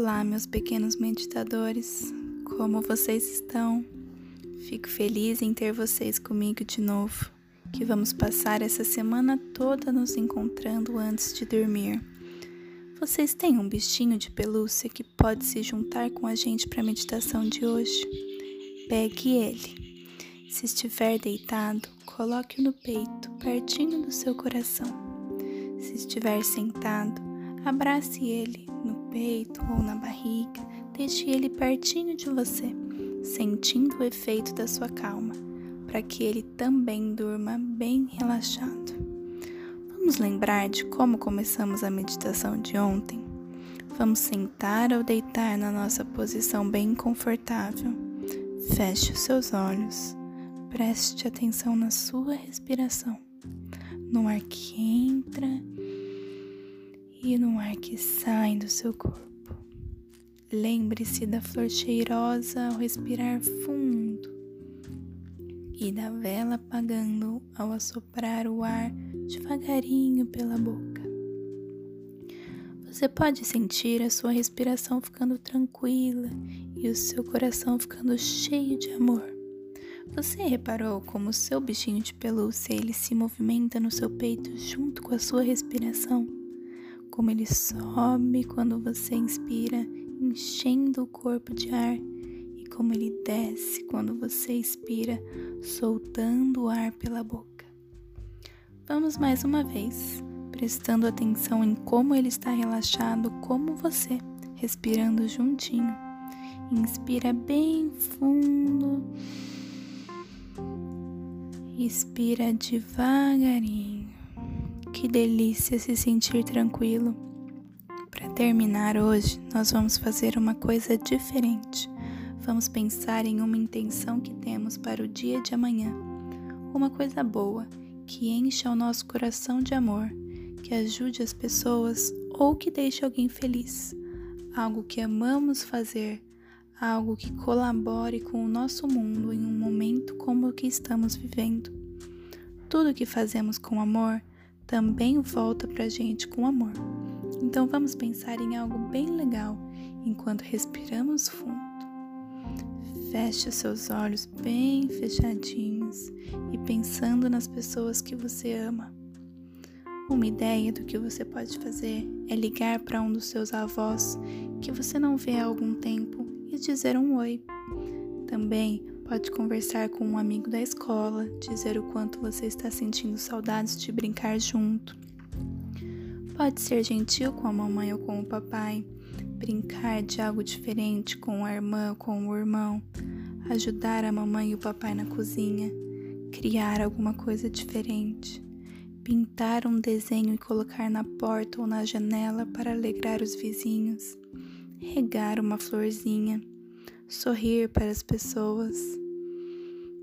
Olá, meus pequenos meditadores, como vocês estão? Fico feliz em ter vocês comigo de novo, que vamos passar essa semana toda nos encontrando antes de dormir. Vocês têm um bichinho de pelúcia que pode se juntar com a gente para a meditação de hoje? Pegue ele. Se estiver deitado, coloque-o no peito, pertinho do seu coração. Se estiver sentado, abrace ele no peito ou na barriga, deixe ele pertinho de você, sentindo o efeito da sua calma, para que ele também durma bem relaxado. Vamos lembrar de como começamos a meditação de ontem? Vamos sentar ou deitar na nossa posição bem confortável. Feche os seus olhos. Preste atenção na sua respiração, no ar que entra e no ar que sai do seu corpo. Lembre-se da flor cheirosa ao respirar fundo e da vela apagando ao assoprar o ar devagarinho pela boca. Você pode sentir a sua respiração ficando tranquila e o seu coração ficando cheio de amor. Você reparou como o seu bichinho de pelúcia ele se movimenta no seu peito junto com a sua respiração? Como ele sobe quando você inspira, enchendo o corpo de ar, e como ele desce quando você expira, soltando o ar pela boca. Vamos mais uma vez, prestando atenção em como ele está relaxado, como você, respirando juntinho. Inspira bem fundo. Expira devagarinho. Que delícia se sentir tranquilo. Para terminar hoje, nós vamos fazer uma coisa diferente. Vamos pensar em uma intenção que temos para o dia de amanhã. Uma coisa boa, que encha o nosso coração de amor, que ajude as pessoas ou que deixe alguém feliz. Algo que amamos fazer, algo que colabore com o nosso mundo em um momento como o que estamos vivendo. Tudo que fazemos com amor também volta pra gente com amor. Então vamos pensar em algo bem legal enquanto respiramos fundo. Feche seus olhos bem fechadinhos e pensando nas pessoas que você ama. Uma ideia do que você pode fazer é ligar para um dos seus avós que você não vê há algum tempo e dizer um oi. Também Pode conversar com um amigo da escola, dizer o quanto você está sentindo saudades de brincar junto. Pode ser gentil com a mamãe ou com o papai, brincar de algo diferente com a irmã ou com o irmão, ajudar a mamãe e o papai na cozinha, criar alguma coisa diferente, pintar um desenho e colocar na porta ou na janela para alegrar os vizinhos, regar uma florzinha sorrir para as pessoas.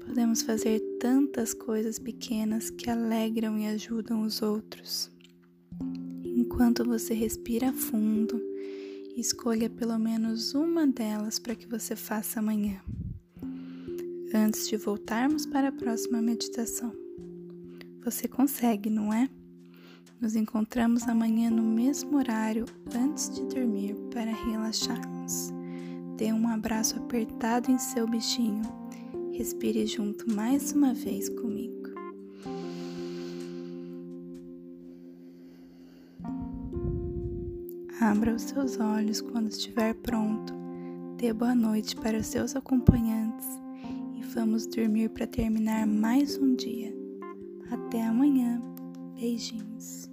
Podemos fazer tantas coisas pequenas que alegram e ajudam os outros. Enquanto você respira fundo, escolha pelo menos uma delas para que você faça amanhã, antes de voltarmos para a próxima meditação. Você consegue, não é? Nos encontramos amanhã no mesmo horário antes de dormir para relaxarmos. Dê um abraço apertado em seu bichinho. Respire junto mais uma vez comigo. Abra os seus olhos quando estiver pronto. Dê boa noite para os seus acompanhantes e vamos dormir para terminar mais um dia. Até amanhã. Beijinhos.